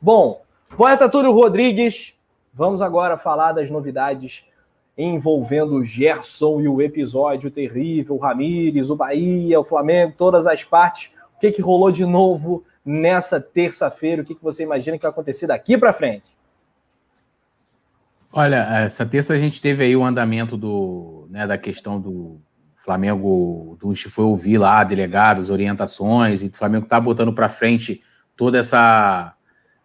Bom, poeta Túlio Rodrigues, vamos agora falar das novidades envolvendo o Gerson e o episódio terrível, o Ramires, o Bahia, o Flamengo, todas as partes. O que, que rolou de novo nessa terça-feira? O que, que você imagina que vai acontecer daqui para frente? Olha, essa terça a gente teve aí o andamento do, né, da questão do Flamengo, do foi ouvir lá delegados, orientações, e o Flamengo está botando para frente toda essa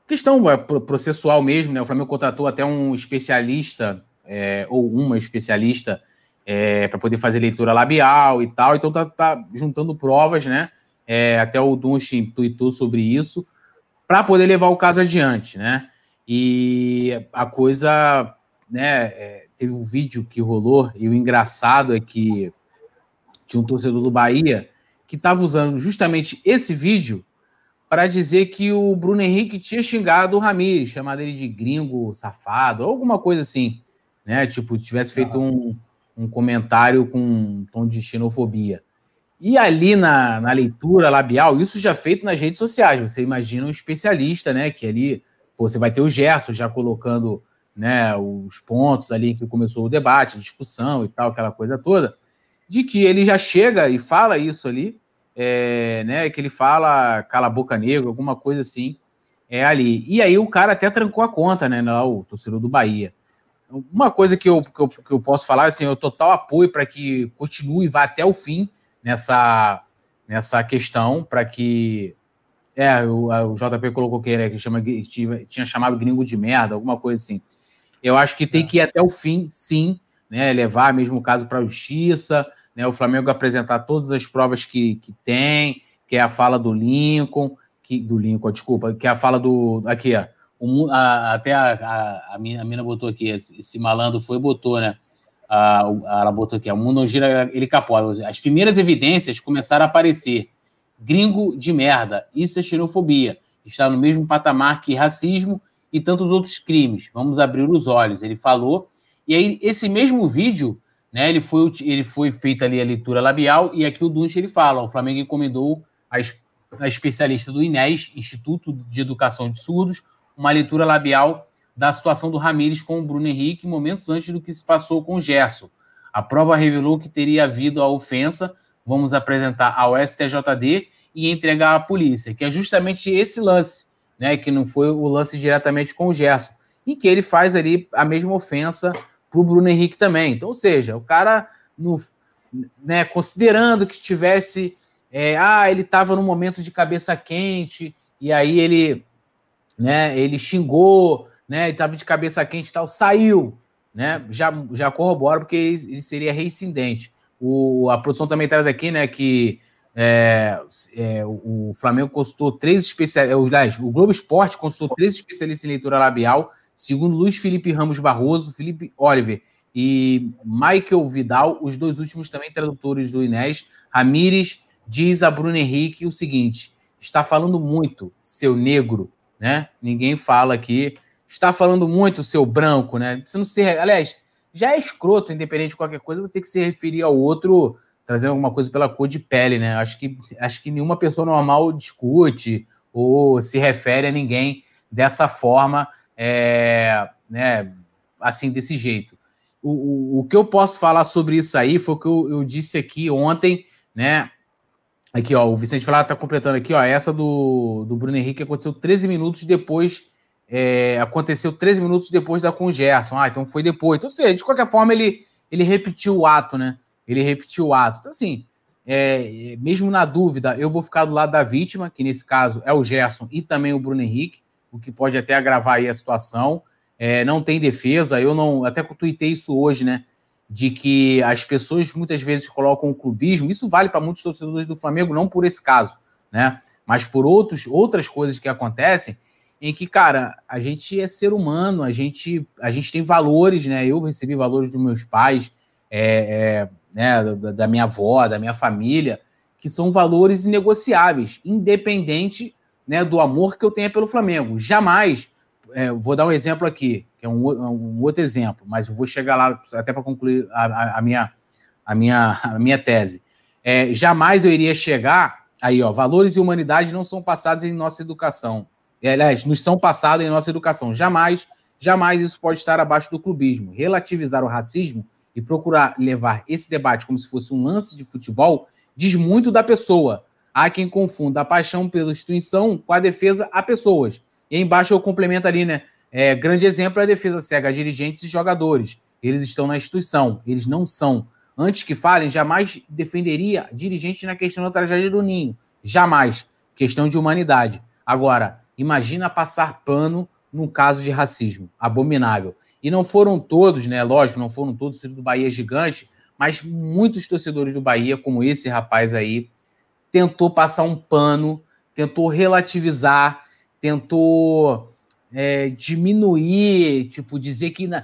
questão é, processual mesmo, né? O Flamengo contratou até um especialista, é, ou uma especialista, é, para poder fazer leitura labial e tal, então tá, tá juntando provas, né? É, até o Dunst tweetou sobre isso, para poder levar o caso adiante, né? E a coisa, né? É, teve um vídeo que rolou, e o engraçado é que tinha um torcedor do Bahia que estava usando justamente esse vídeo para dizer que o Bruno Henrique tinha xingado o Ramires, chamado ele de gringo safado, alguma coisa assim, né? Tipo, tivesse feito um, um comentário com um tom de xenofobia. E ali na, na leitura labial, isso já feito nas redes sociais, você imagina um especialista, né? Que ali, pô, você vai ter o Gerson já colocando né, os pontos ali que começou o debate, a discussão e tal, aquela coisa toda, de que ele já chega e fala isso ali, é, né, que ele fala cala a boca negra, alguma coisa assim, é ali. E aí o cara até trancou a conta, né, lá, o torcedor do Bahia. Uma coisa que eu, que eu, que eu posso falar, assim, eu total apoio para que continue e vá até o fim nessa, nessa questão, para que. É, o, o JP colocou que, né, que chama, tinha, tinha chamado gringo de merda, alguma coisa assim. Eu acho que tem é. que ir até o fim, sim, né, levar mesmo o caso para a justiça, né, o Flamengo apresentar todas as provas que, que tem, que é a fala do Lincoln, que, do Lincoln, desculpa, que é a fala do. Aqui, ó. O, a, até a, a, a, a mina botou aqui, esse, malandro foi botou, né? A, ela botou aqui, o mundo gira, ele capota. As primeiras evidências começaram a aparecer. Gringo de merda, isso é xenofobia. Está no mesmo patamar que racismo e tantos outros crimes. Vamos abrir os olhos. Ele falou. E aí, esse mesmo vídeo né? Ele, foi, ele foi feita ali a leitura labial, e aqui o Dunch ele fala: o Flamengo encomendou a, a especialista do INES, Instituto de Educação de Surdos, uma leitura labial da situação do Ramires com o Bruno Henrique momentos antes do que se passou com o Gerson. A prova revelou que teria havido a ofensa. Vamos apresentar ao STJD e entregar à polícia, que é justamente esse lance, né? Que não foi o lance diretamente com o Gerson, e que ele faz ali a mesma ofensa para o Bruno Henrique também. Então, ou seja, o cara, no, né, considerando que tivesse. É, ah, ele estava num momento de cabeça quente, e aí ele, né, ele xingou, né, estava de cabeça quente e tal, saiu, né, já, já corrobora porque ele seria reincidente. O, a produção também traz aqui, né, que é, é, o Flamengo consultou três especialistas, o Globo Esporte consultou três especialistas em leitura labial Segundo Luiz Felipe Ramos Barroso, Felipe Oliver e Michael Vidal, os dois últimos também tradutores do Inés, Ramires diz a Bruno Henrique o seguinte: está falando muito, seu negro, né? Ninguém fala aqui. Está falando muito, seu branco, né? Você não se. Aliás, já é escroto, independente de qualquer coisa, você tem que se referir ao outro trazendo alguma coisa pela cor de pele, né? Acho que, acho que nenhuma pessoa normal discute ou se refere a ninguém dessa forma é, né, assim, desse jeito. O, o, o, que eu posso falar sobre isso aí foi o que eu, eu disse aqui ontem, né? Aqui, ó, o Vicente Flávio tá completando aqui, ó, essa do, do Bruno Henrique aconteceu 13 minutos depois, é, aconteceu 13 minutos depois da com o Gerson. Ah, então foi depois. Então, seja, de qualquer forma, ele, ele repetiu o ato, né? Ele repetiu o ato. Então, assim, é, mesmo na dúvida, eu vou ficar do lado da vítima, que nesse caso é o Gerson e também o Bruno Henrique o que pode até agravar aí a situação. É, não tem defesa, eu não. Até tuitei isso hoje, né? De que as pessoas muitas vezes colocam o clubismo, isso vale para muitos torcedores do Flamengo, não por esse caso, né? Mas por outros, outras coisas que acontecem, em que, cara, a gente é ser humano, a gente, a gente tem valores, né? Eu recebi valores dos meus pais, é, é, né, da, da minha avó, da minha família, que são valores inegociáveis, independente né, do amor que eu tenho pelo Flamengo. Jamais, é, vou dar um exemplo aqui, que é um, um outro exemplo, mas vou chegar lá até para concluir a, a, a, minha, a, minha, a minha tese. É, jamais eu iria chegar aí, ó, valores e humanidade não são passados em nossa educação. aliás, nos são passados em nossa educação. Jamais, jamais isso pode estar abaixo do clubismo. Relativizar o racismo e procurar levar esse debate como se fosse um lance de futebol diz muito da pessoa. Há quem confunda a paixão pela instituição com a defesa a pessoas. E embaixo eu complemento ali, né? É, grande exemplo é a defesa cega dirigentes e jogadores. Eles estão na instituição, eles não são. Antes que falem, jamais defenderia dirigente na questão da tragédia do Ninho. Jamais. Questão de humanidade. Agora, imagina passar pano num caso de racismo. Abominável. E não foram todos, né? Lógico, não foram todos do Bahia gigante, mas muitos torcedores do Bahia, como esse rapaz aí, tentou passar um pano, tentou relativizar, tentou é, diminuir, tipo, dizer que. Na...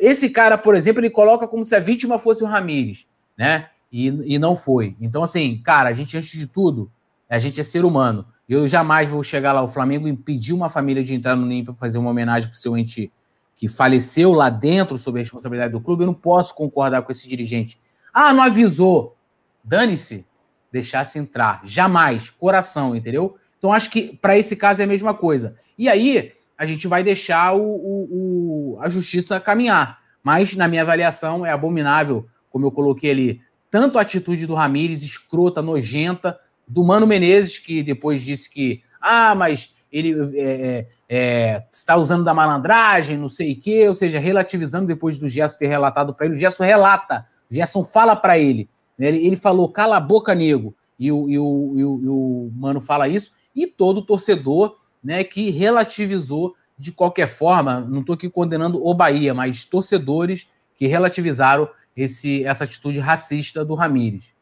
Esse cara, por exemplo, ele coloca como se a vítima fosse o Ramires, né? E, e não foi. Então, assim, cara, a gente, antes de tudo, a gente é ser humano. Eu jamais vou chegar lá, o Flamengo impedir uma família de entrar no NIM para fazer uma homenagem para o seu ente que faleceu lá dentro sob a responsabilidade do clube. Eu não posso concordar com esse dirigente. Ah, não avisou. Dane-se. Deixasse entrar. Jamais. Coração, entendeu? Então, acho que para esse caso é a mesma coisa. E aí, a gente vai deixar o, o, o, a justiça caminhar. Mas, na minha avaliação, é abominável, como eu coloquei ali, tanto a atitude do Ramires, escrota, nojenta, do Mano Menezes, que depois disse que, ah, mas ele é, é, é está usando da malandragem, não sei o quê, ou seja, relativizando depois do Gerson ter relatado para ele. O Gerson relata, o Gerson fala para ele? Ele, ele, falou, cala a boca, nego, e o, e, o, e, o, e o Mano fala isso, e todo torcedor né, que relativizou de qualquer forma, não estou aqui condenando o Bahia, mas torcedores que relativizaram esse, essa atitude racista do Ramires.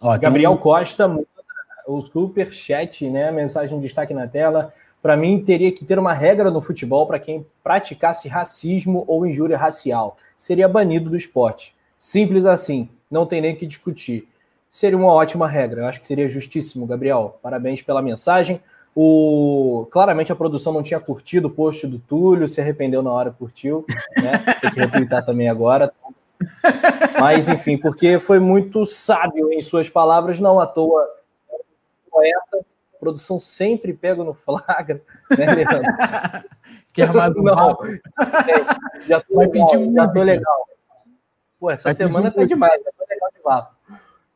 Ó, Gabriel um... Costa, o super chat, né, mensagem de destaque na tela. Para mim, teria que ter uma regra no futebol para quem praticasse racismo ou injúria racial. Seria banido do esporte. Simples assim, não tem nem que discutir seria uma ótima regra. Eu acho que seria justíssimo, Gabriel. Parabéns pela mensagem. O... Claramente a produção não tinha curtido o post do Túlio, se arrependeu na hora, curtiu, né? Tem que retweetar também agora. Mas, enfim, porque foi muito sábio em suas palavras, não à toa. Poeta, a produção sempre pega no flagra, né, Leandro? Quer mais um não, é, já tô Vai legal, pedir já tô legal. Pô, essa Vai semana tá demais, tô legal de vapo.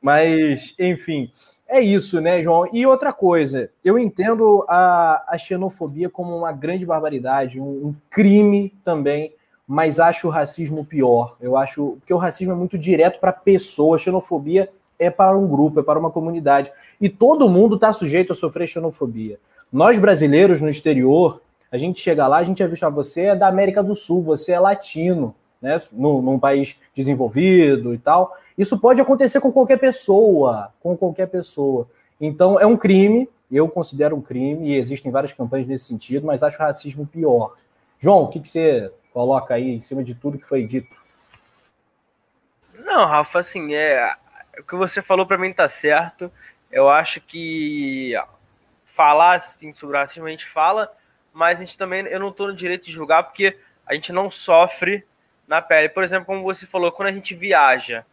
Mas, enfim, é isso, né, João? E outra coisa, eu entendo a, a xenofobia como uma grande barbaridade, um, um crime também, mas acho o racismo pior. Eu acho porque o racismo é muito direto para a pessoa, a xenofobia é para um grupo, é para uma comunidade. E todo mundo está sujeito a sofrer xenofobia. Nós brasileiros no exterior, a gente chega lá, a gente é visto, ah, você é da América do Sul, você é latino né, num, num, país desenvolvido e tal. Isso pode acontecer com qualquer pessoa, com qualquer pessoa. Então é um crime, eu considero um crime, e existem várias campanhas nesse sentido, mas acho o racismo pior. João, o que, que você coloca aí em cima de tudo que foi dito? Não, Rafa, assim, é, o que você falou para mim tá certo. Eu acho que falar assim, sobre racismo a gente fala, mas a gente também, eu não estou no direito de julgar porque a gente não sofre na pele. Por exemplo, como você falou, quando a gente viaja,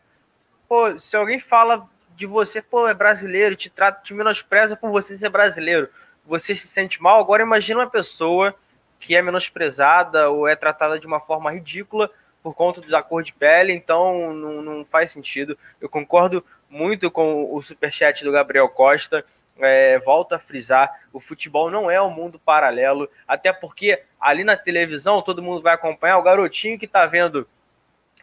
pô, se alguém fala de você, pô, é brasileiro, te trata, te menospreza por você ser brasileiro, você se sente mal. Agora imagina uma pessoa que é menosprezada ou é tratada de uma forma ridícula por conta da cor de pele, então não, não faz sentido. Eu concordo muito com o superchat do Gabriel Costa é, volto a frisar, o futebol não é um mundo paralelo, até porque ali na televisão todo mundo vai acompanhar, o garotinho que está vendo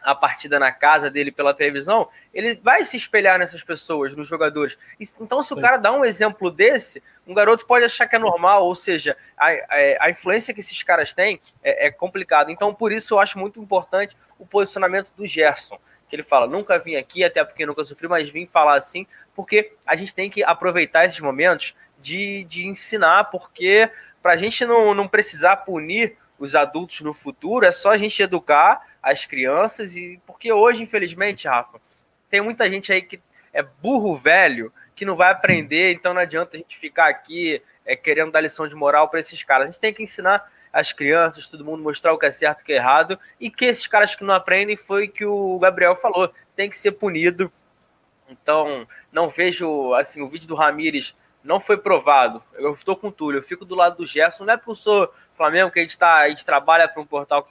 a partida na casa dele pela televisão, ele vai se espelhar nessas pessoas, nos jogadores. Então, se o cara dá um exemplo desse, um garoto pode achar que é normal, ou seja, a, a, a influência que esses caras têm é, é complicado. Então, por isso, eu acho muito importante o posicionamento do Gerson que ele fala, nunca vim aqui, até porque nunca sofri, mas vim falar assim, porque a gente tem que aproveitar esses momentos de, de ensinar, porque para a gente não, não precisar punir os adultos no futuro, é só a gente educar as crianças, e porque hoje, infelizmente, Rafa, tem muita gente aí que é burro velho, que não vai aprender, então não adianta a gente ficar aqui é, querendo dar lição de moral para esses caras. A gente tem que ensinar as crianças, todo mundo mostrar o que é certo e o que é errado, e que esses caras que não aprendem foi que o Gabriel falou, tem que ser punido. Então, não vejo assim o vídeo do Ramires não foi provado. Eu estou com o Túlio, eu fico do lado do Gerson, não é porque eu sou Flamengo que a gente, tá, a gente trabalha para um portal,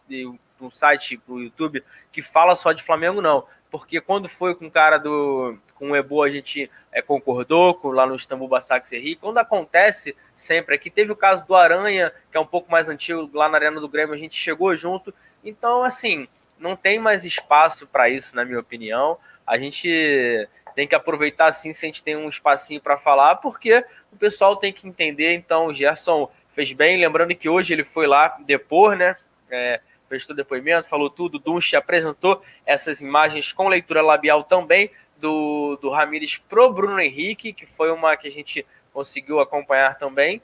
um site, para o YouTube, que fala só de Flamengo, não. Porque quando foi com o cara do. com o Ebo, a gente é, concordou com, lá no Istambul Basaksehir. Quando acontece sempre aqui, teve o caso do Aranha, que é um pouco mais antigo, lá na Arena do Grêmio, a gente chegou junto. Então, assim, não tem mais espaço para isso, na minha opinião. A gente tem que aproveitar sim se a gente tem um espacinho para falar, porque o pessoal tem que entender. Então, o Gerson fez bem, lembrando que hoje ele foi lá depor, né? É, prestou depoimento, falou tudo. Dunche apresentou essas imagens com leitura labial também do, do Ramires pro Bruno Henrique, que foi uma que a gente conseguiu acompanhar também.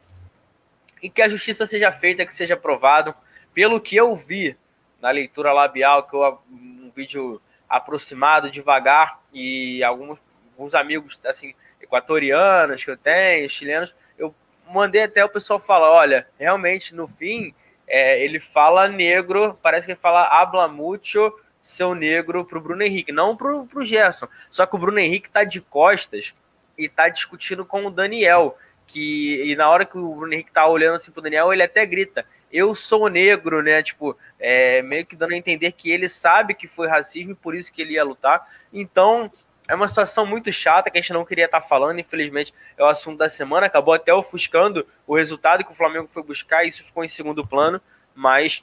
E que a justiça seja feita, que seja aprovado. Pelo que eu vi na leitura labial, que eu, um vídeo aproximado, devagar, e alguns, alguns amigos assim equatorianos que eu tenho, chilenos, eu mandei até o pessoal falar, olha, realmente no fim é, ele fala negro, parece que ele fala habla mucho seu negro pro Bruno Henrique, não pro, pro Gerson. Só que o Bruno Henrique tá de costas e tá discutindo com o Daniel, que e na hora que o Bruno Henrique tá olhando assim pro Daniel, ele até grita: "Eu sou negro", né? Tipo, é, meio que dando a entender que ele sabe que foi racismo e por isso que ele ia lutar. Então, é uma situação muito chata que a gente não queria estar tá falando, infelizmente é o assunto da semana, acabou até ofuscando o resultado que o Flamengo foi buscar, isso ficou em segundo plano, mas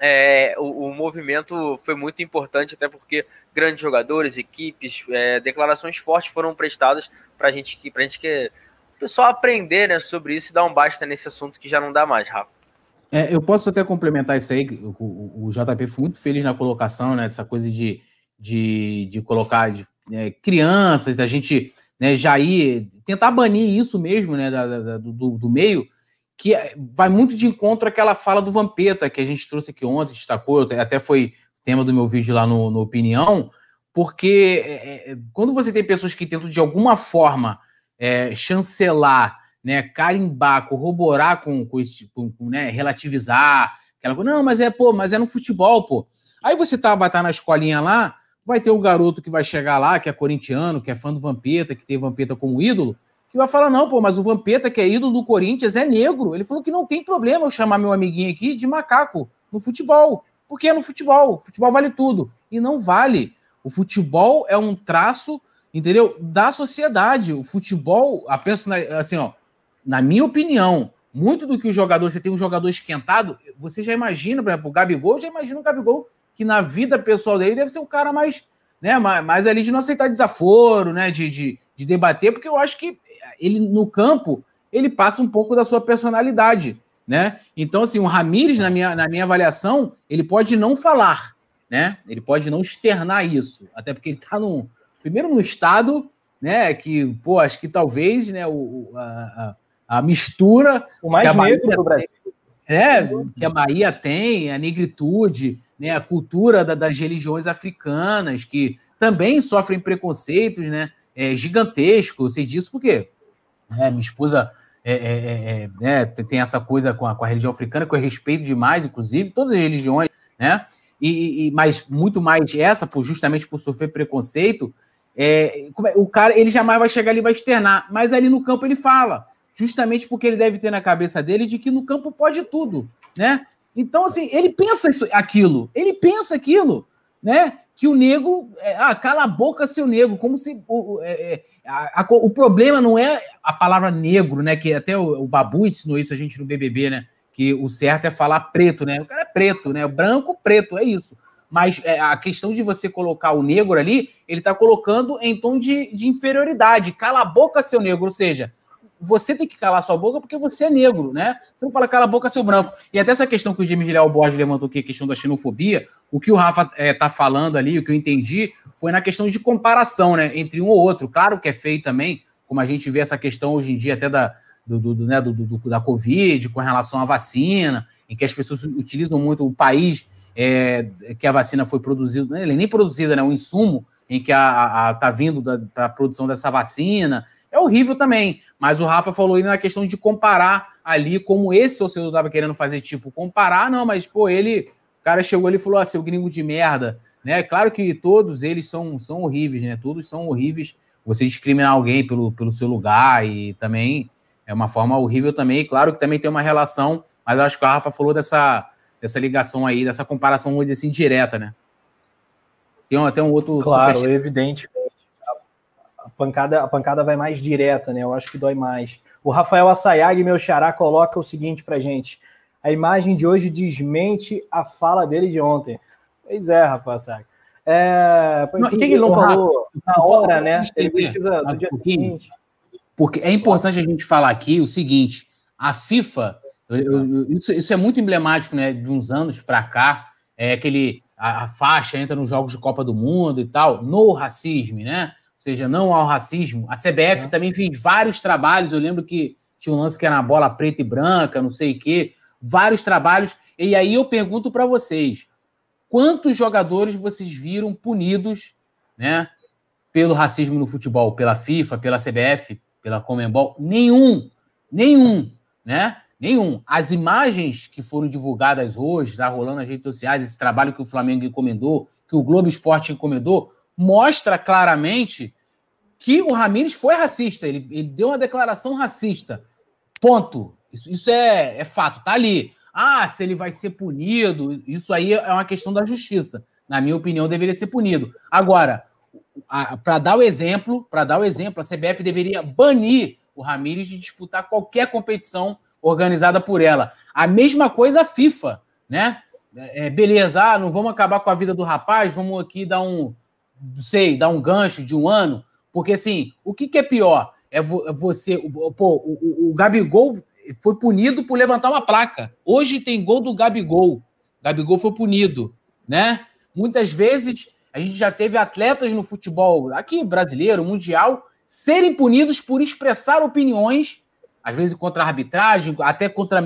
é, o, o, movimento foi muito importante, até porque grandes jogadores, equipes, é, declarações fortes foram prestadas para gente, a gente que o pessoal aprender né, sobre isso e dar um basta nesse assunto que já não dá mais, Rafa. É, eu posso até complementar isso aí, o, o, o, JP foi muito feliz na colocação, né, dessa coisa de, de, de colocar de, é, crianças, da gente né, já ir, tentar banir isso mesmo, né, da, da, do, do meio, que é, vai muito de encontro àquela fala do Vampeta que a gente trouxe aqui ontem, destacou, até foi tema do meu vídeo lá no, no Opinião, porque é, é, quando você tem pessoas que tentam de alguma forma é, chancelar, né, carimbar, corroborar com, com, esse, com, com né, relativizar, aquela coisa, não, mas é, pô, mas é no futebol, pô. Aí você tá, vai estar na escolinha lá, vai ter o garoto que vai chegar lá, que é corintiano, que é fã do Vampeta, que tem Vampeta como ídolo, que vai falar, não, pô, mas o Vampeta, que é ídolo do Corinthians, é negro. Ele falou que não tem problema eu chamar meu amiguinho aqui de macaco no futebol. Porque é no futebol. Futebol vale tudo. E não vale. O futebol é um traço, entendeu? Da sociedade. O futebol, a assim, ó, na minha opinião, muito do que o jogador, você tem um jogador esquentado, você já imagina, por exemplo, o Gabigol, já imagina o Gabigol que na vida pessoal dele deve ser um cara mais, né, mais, mais ali de não aceitar desaforo, né, de, de, de debater, porque eu acho que ele no campo ele passa um pouco da sua personalidade, né? Então, assim, o Ramires, na minha, na minha avaliação, ele pode não falar, né? Ele pode não externar isso, até porque ele está no primeiro no estado, né? Que, pô, acho que talvez, né? O, a, a mistura o mais negro do Brasil, é que a Bahia tem, a negritude, né? A cultura da, das religiões africanas que também sofrem preconceitos, né? É, gigantesco, eu sei disso porque né? Minha esposa é, é, é, é né, tem essa coisa com a, com a, religião africana, que eu respeito demais, inclusive, todas as religiões, né? E, e mas muito mais essa, por, justamente por sofrer preconceito, é, o cara ele jamais vai chegar ali e vai externar, mas ali no campo ele fala, justamente porque ele deve ter na cabeça dele de que no campo pode tudo, né? Então, assim, ele pensa isso, aquilo, ele pensa aquilo, né? Que o negro, é, ah, cala a boca, seu negro, como se o, é, a, a, o problema não é a palavra negro, né? Que até o, o, Babu ensinou isso a gente no BBB, né? Que o certo é falar preto, né? O cara é preto, né? Branco, preto, é isso. Mas é, a questão de você colocar o negro ali, ele tá colocando em tom de, de inferioridade. Cala a boca, seu negro. Ou seja, você tem que calar sua boca porque você é negro, né? Você não fala cala a boca, seu branco. E até essa questão que o James Léo Borges levantou aqui, a questão da xenofobia, o que o Rafa é, tá falando ali, o que eu entendi, foi na questão de comparação, né? Entre um ou outro. Claro que é feio também, como a gente vê essa questão hoje em dia até da, do, do, né, do, do, da Covid, com relação à vacina, em que as pessoas utilizam muito o país é, que a vacina foi produzida, né, nem produzida, né? O insumo em que a, a, tá vindo para a produção dessa vacina é horrível também. Mas o Rafa falou aí na questão de comparar ali, como esse torcedor estava querendo fazer, tipo, comparar, não, mas, pô, ele, o cara chegou ali e falou, ah, seu gringo de merda, né? Claro que todos eles são, são horríveis, né? Todos são horríveis, você discriminar alguém pelo, pelo seu lugar e também é uma forma horrível também. Claro que também tem uma relação, mas eu acho que a Rafa falou dessa, dessa ligação aí, dessa comparação, vamos dizer assim, direta, né? Tem até um outro. Claro, super... evidente. A pancada, a pancada vai mais direta, né? Eu acho que dói mais. O Rafael Assayag, meu xará, coloca o seguinte pra gente. A imagem de hoje desmente a fala dele de ontem. Pois é, Rafael Assayag. É, por que, que ele não falou na hora, né? Ele precisa do dia seguinte. Porque é importante a gente falar aqui o seguinte: a FIFA, eu, eu, isso, isso, é muito emblemático, né? De uns anos para cá, é aquele a, a, faixa entra nos Jogos de Copa do Mundo e tal, no racismo, né? Ou seja, não ao racismo. A CBF é. também fez vários trabalhos. Eu lembro que tinha um lance que era na bola preta e branca, não sei o quê, vários trabalhos. E aí eu pergunto para vocês: quantos jogadores vocês viram punidos, né? Pelo racismo no futebol, pela FIFA, pela CBF, pela Comembol? Nenhum, nenhum, né? Nenhum. As imagens que foram divulgadas hoje, está rolando nas redes sociais, esse trabalho que o Flamengo encomendou, que o Globo Esporte encomendou, mostra claramente que o Ramires foi racista. Ele, ele deu uma declaração racista. Ponto. Isso, isso é, é fato, tá ali. Ah, se ele vai ser punido, isso aí é uma questão da justiça. Na minha opinião, deveria ser punido. Agora, para dar o exemplo, para dar o exemplo, a CBF deveria banir o Ramires de disputar qualquer competição organizada por ela. A mesma coisa a FIFA, né? É, beleza, ah, não vamos acabar com a vida do rapaz, vamos aqui dar um, sei, dar um gancho de um ano, porque assim, o que, que é pior? É, é você, pô, o, o, o, Gabigol foi punido por levantar uma placa. Hoje tem gol do Gabigol. Gabigol foi punido, né? Muitas vezes a gente já teve atletas no futebol, aqui brasileiro, mundial, serem punidos por expressar opiniões às vezes contra a arbitragem, até contra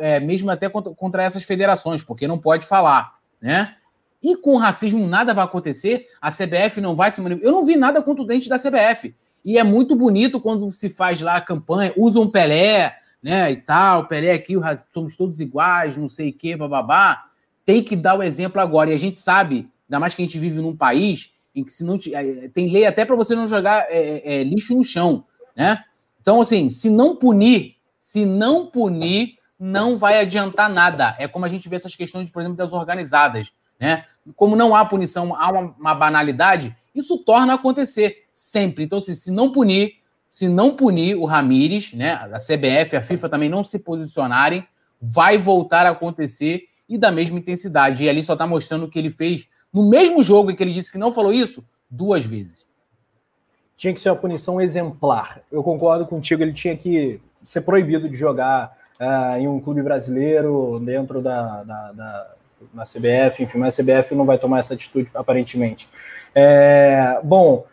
é, mesmo até contra, contra, essas federações, porque não pode falar, né? E com racismo nada vai acontecer, a CBF não vai se manipular. Eu não vi nada contundente da CBF. E é muito bonito quando se faz lá a campanha, usa um Pelé, né, e tal, Pelé aqui, somos todos iguais, não sei o quê, bababá. Tem que dar o exemplo agora. E a gente sabe, ainda mais que a gente vive num país em que se não é, tem lei até para você não jogar é, é, lixo no chão, né? Então, assim, se não punir, se não punir, não vai adiantar nada. É como a gente vê essas questões, por exemplo, das organizadas, né? Como não há punição, há uma, uma banalidade, isso torna a acontecer sempre. Então, assim, se não punir, se não punir o Ramires, né? A CBF, a FIFA também não se posicionarem, vai voltar a acontecer e da mesma intensidade. E ali só está mostrando que ele fez no mesmo jogo em que ele disse que não falou isso duas vezes tinha que ser uma punição exemplar. Eu concordo contigo, ele tinha que ser proibido de jogar uh, em um clube brasileiro, dentro da, da, da na CBF, enfim, mas a CBF não vai tomar essa atitude, aparentemente. É, bom,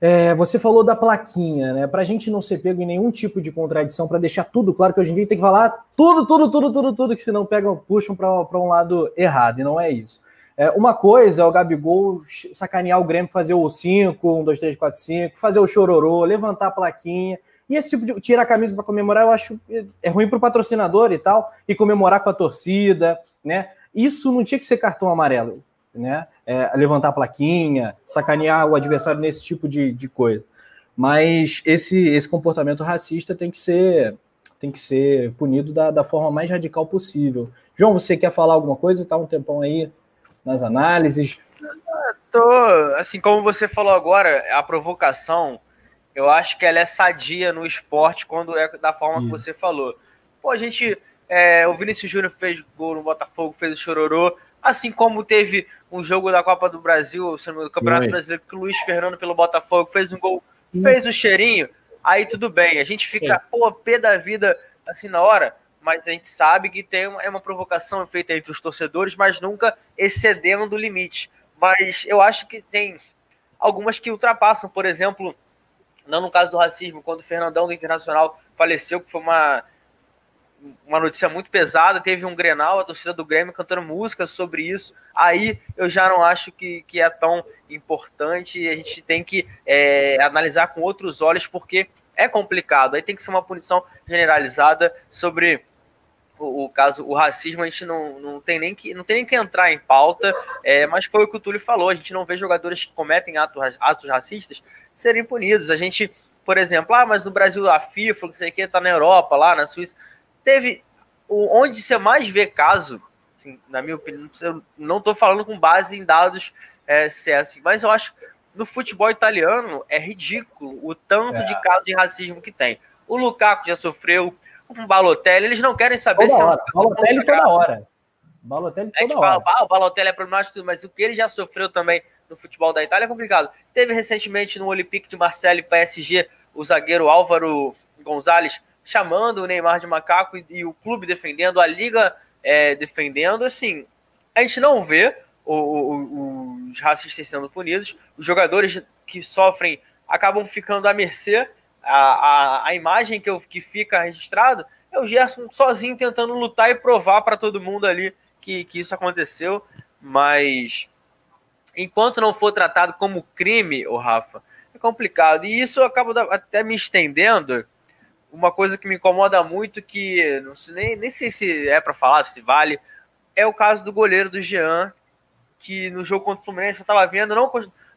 é, você falou da plaquinha, né? Para a gente não ser pego em nenhum tipo de contradição, para deixar tudo claro que hoje em dia tem que falar tudo, tudo, tudo, tudo, tudo, que senão pegam, puxam para um lado errado, e não é isso. É, uma coisa é o Gabigol sacanear o Grêmio, fazer o 5, 1, 2, 3, 4, 5, fazer o chororô, levantar a plaquinha. E esse tipo de tirar a camisa para comemorar, eu acho é ruim para o patrocinador e tal, e comemorar com a torcida, né? Isso não tinha que ser cartão amarelo, né? É, levantar a plaquinha, sacanear o adversário nesse tipo de, de coisa. Mas esse, esse comportamento racista tem que ser tem que ser punido da, da forma mais radical possível. João, você quer falar alguma coisa? Está um tempão aí nas análises? Tô, assim, como você falou agora, a provocação, eu acho que ela é sadia no esporte quando é da forma que você falou. Pô, a gente, é, o Vinícius Júnior fez gol no Botafogo, fez o chororô, assim como teve um jogo da Copa do Brasil, do Campeonato Oi. Brasileiro, que o Luiz Fernando pelo Botafogo fez um gol, fez o cheirinho, aí tudo bem. A gente fica, Sim. pô, pé da vida, assim, na hora mas a gente sabe que tem uma, é uma provocação feita entre os torcedores, mas nunca excedendo o limite. Mas eu acho que tem algumas que ultrapassam, por exemplo, não no caso do racismo, quando o Fernandão do Internacional faleceu, que foi uma, uma notícia muito pesada, teve um Grenal, a torcida do Grêmio cantando músicas sobre isso, aí eu já não acho que, que é tão importante, a gente tem que é, analisar com outros olhos, porque é complicado, aí tem que ser uma punição generalizada sobre o, o, caso, o racismo, a gente não, não, tem nem que, não tem nem que entrar em pauta, é, mas foi o que o Túlio falou, a gente não vê jogadores que cometem atos, atos racistas serem punidos. A gente, por exemplo, ah, mas no Brasil a FIFA, não sei o que, tá na Europa, lá na Suíça, teve onde você mais vê caso, assim, na minha opinião, eu não estou falando com base em dados é, CS, mas eu acho no futebol italiano é ridículo o tanto é. de casos de racismo que tem. O Lukaku já sofreu, o Balotelli, eles não querem saber toda se hora. é um Balotelli toda hora. Balotelli toda hora. Fala, ah, o Balotelli é problemático, mas o que ele já sofreu também no futebol da Itália é complicado. Teve recentemente no Olympique de Marseille PSG o zagueiro Álvaro Gonzalez chamando o Neymar de macaco e, e o clube defendendo, a liga é, defendendo. Assim, a gente não vê o, o, os racistas sendo punidos, os jogadores que sofrem acabam ficando à mercê. A, a, a imagem que, eu, que fica registrado é o Gerson sozinho tentando lutar e provar para todo mundo ali que, que isso aconteceu, mas enquanto não for tratado como crime, o Rafa, é complicado. E isso acaba até me estendendo. Uma coisa que me incomoda muito, que não sei, nem, nem sei se é para falar, se vale, é o caso do goleiro do Jean, que no jogo contra o Fluminense eu estava vendo, não,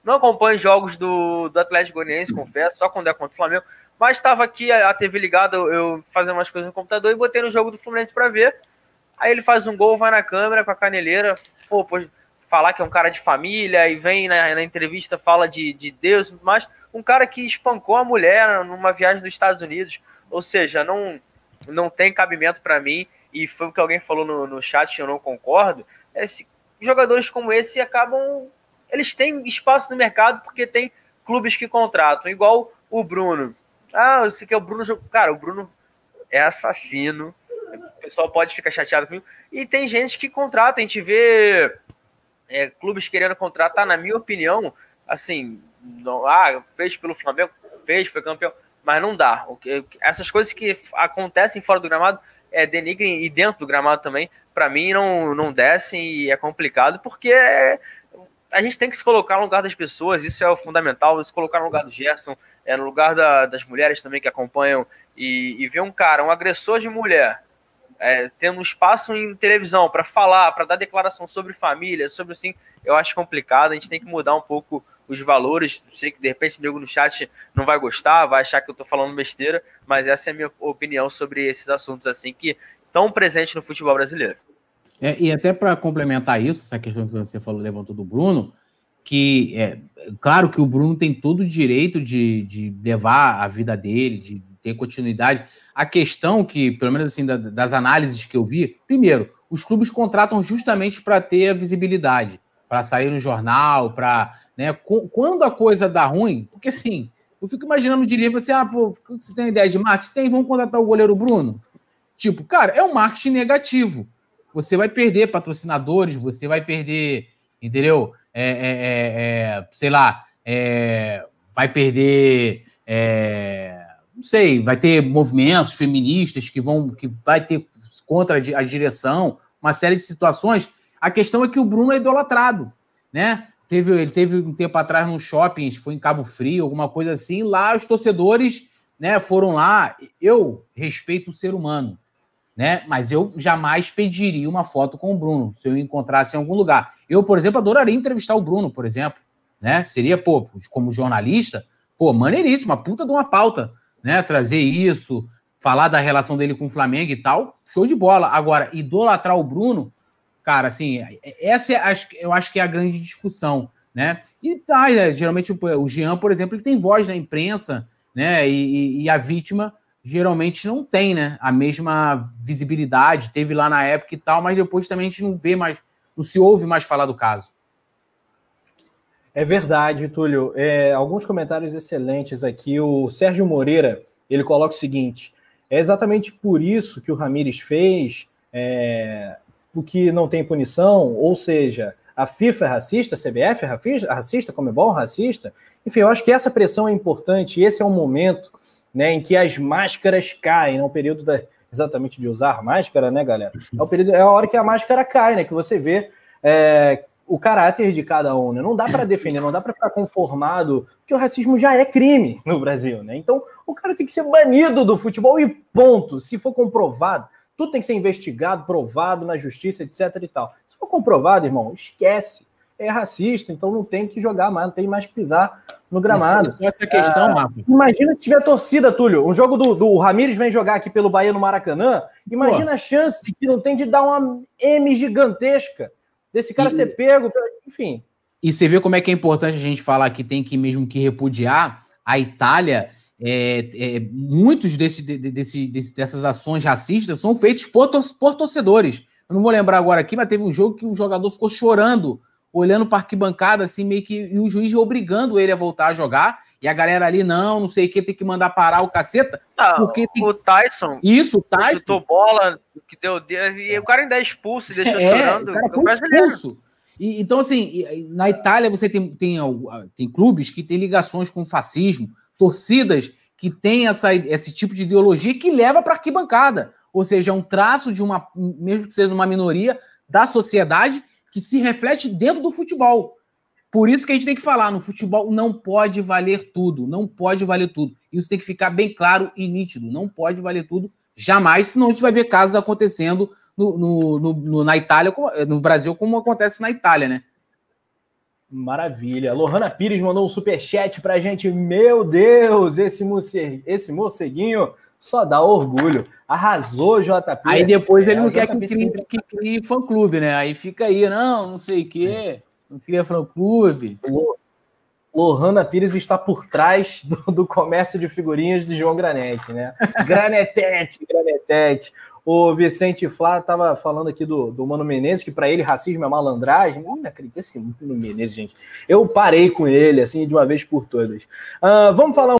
não acompanho jogos do, do Atlético Goianiense, confesso, só quando é contra o Flamengo, mas estava aqui a, a TV ligada, eu, eu fazendo umas coisas no computador e botei no jogo do Fluminense para ver. Aí ele faz um gol, vai na câmera com a caneleira, pô, pô falar que é um cara de família e vem na, na entrevista, fala de, de Deus, mas um cara que espancou a mulher numa viagem dos Estados Unidos. Ou seja, não, não tem cabimento para mim, e foi o que alguém falou no, no chat, eu não concordo. É, se, jogadores como esse acabam. Eles têm espaço no mercado porque tem clubes que contratam, igual o Bruno. Ah, você quer o Bruno. Cara, o Bruno é assassino, o pessoal pode ficar chateado comigo. E tem gente que contrata, a gente vê é, clubes querendo contratar, na minha opinião, assim, não, ah, fez pelo Flamengo, fez, foi campeão, mas não dá. Essas coisas que acontecem fora do gramado é, denigrem e dentro do gramado também, para mim não, não descem e é complicado, porque a gente tem que se colocar no lugar das pessoas, isso é o fundamental, se colocar no lugar do Gerson, é, no lugar da, das mulheres também que acompanham, e, e ver um cara, um agressor de mulher, é, tendo um espaço em televisão para falar, para dar declaração sobre família, sobre assim, eu acho complicado. A gente tem que mudar um pouco os valores. Sei que de repente nego no chat não vai gostar, vai achar que eu estou falando besteira, mas essa é a minha opinião sobre esses assuntos assim que estão presentes no futebol brasileiro. É, e até para complementar isso, essa questão que você falou, levantou do Bruno, que é claro que o Bruno tem todo o direito de, de levar a vida dele, de ter continuidade. A questão que, pelo menos assim, das análises que eu vi, primeiro, os clubes contratam justamente para ter a visibilidade, para sair no jornal, para. Né, quando a coisa dá ruim, porque assim, eu fico imaginando o dirigente assim, ah, pô, você tem ideia de marketing? Tem, vamos contratar o goleiro Bruno. Tipo, cara, é um marketing negativo. Você vai perder patrocinadores, você vai perder, entendeu? É, é, é, é sei lá, é, vai perder é, não sei, vai ter movimentos feministas que vão, que vai ter contra a direção, uma série de situações. A questão é que o Bruno é idolatrado, né? Teve, ele teve um tempo atrás num shopping, foi em Cabo Frio, alguma coisa assim. Lá os torcedores, né, foram lá. Eu respeito o ser humano, né? Mas eu jamais pediria uma foto com o Bruno se eu encontrasse em algum lugar. Eu, por exemplo, adoraria entrevistar o Bruno, por exemplo, né? Seria, pô, como jornalista, pô, maneiríssimo, uma puta de uma pauta né? Trazer isso, falar da relação dele com o Flamengo e tal, show de bola. Agora, idolatrar o Bruno, cara, assim, essa é, eu acho que é a grande discussão, né? E tá, é, geralmente o Jean, por exemplo, ele tem voz na imprensa, né? E, e, a vítima geralmente não tem, né? A mesma visibilidade, teve lá na época e tal, mas depois também a gente não vê mais, não se ouve mais falar do caso. É verdade, Túlio. É, alguns comentários excelentes aqui. O Sérgio Moreira ele coloca o seguinte: é exatamente por isso que o Ramires fez, é, porque não tem punição, ou seja, a FIFA é racista, a CBF é racista, como é bom racista. Enfim, eu acho que essa pressão é importante. Esse é o momento né, em que as máscaras caem, é um período da, exatamente de usar máscara, né, galera? É, o período, é a hora que a máscara cai, né? Que você vê é, o caráter de cada um, né? Não dá para defender, não dá para ficar conformado, porque o racismo já é crime no Brasil, né? Então, o cara tem que ser banido do futebol e ponto. Se for comprovado, tudo tem que ser investigado, provado na justiça, etc e tal. Se for comprovado, irmão, esquece. é racista, então não tem que jogar mais, não tem mais que pisar no gramado. Isso, essa questão, ah, Imagina se tiver torcida, Túlio. Um jogo do, do Ramires vem jogar aqui pelo Bahia no Maracanã. Imagina Pô. a chance que não tem de dar uma M gigantesca desse cara e, ser pego, enfim. E você vê como é que é importante a gente falar que tem que mesmo que repudiar a Itália. É, é, muitos desse, desse, desse, dessas ações racistas são feitos por, por torcedores. Eu não vou lembrar agora aqui, mas teve um jogo que o jogador ficou chorando olhando para arquibancada, assim, meio que. E o juiz obrigando ele a voltar a jogar. E a galera ali, não, não sei o que, tem que mandar parar o caceta. Não, porque tem... O Tyson. Isso, o Tyson. Chutou bola, que deu. E o cara ainda é expulso, deixou é, chorando. O cara foi expulso. E, então, assim, na Itália você tem, tem, tem clubes que têm ligações com fascismo, torcidas que têm essa, esse tipo de ideologia que leva para arquibancada. Ou seja, é um traço de uma, mesmo que seja uma minoria da sociedade, que se reflete dentro do futebol. Por isso que a gente tem que falar, no futebol não pode valer tudo, não pode valer tudo. Isso tem que ficar bem claro e nítido, não pode valer tudo jamais, senão a gente vai ver casos acontecendo no, no, no, na Itália, no Brasil, como acontece na Itália, né? Maravilha. Lohana Pires mandou um superchat pra gente. Meu Deus, esse, morce... esse morceguinho só dá orgulho. Arrasou, JP. Aí depois ele é, não quer que crie, que crie fã-clube, né? Aí fica aí, não, não sei o quê, não cria fã-clube. Lohana Pires está por trás do, do, comércio de figurinhas de João Granete, né? Granetete, Granetete. O Vicente Flá estava falando aqui do, do Mano Menezes, que para ele racismo é malandragem. Não acredito esse Mano Menezes, gente. Eu parei com ele, assim, de uma vez por todas. Uh, vamos falar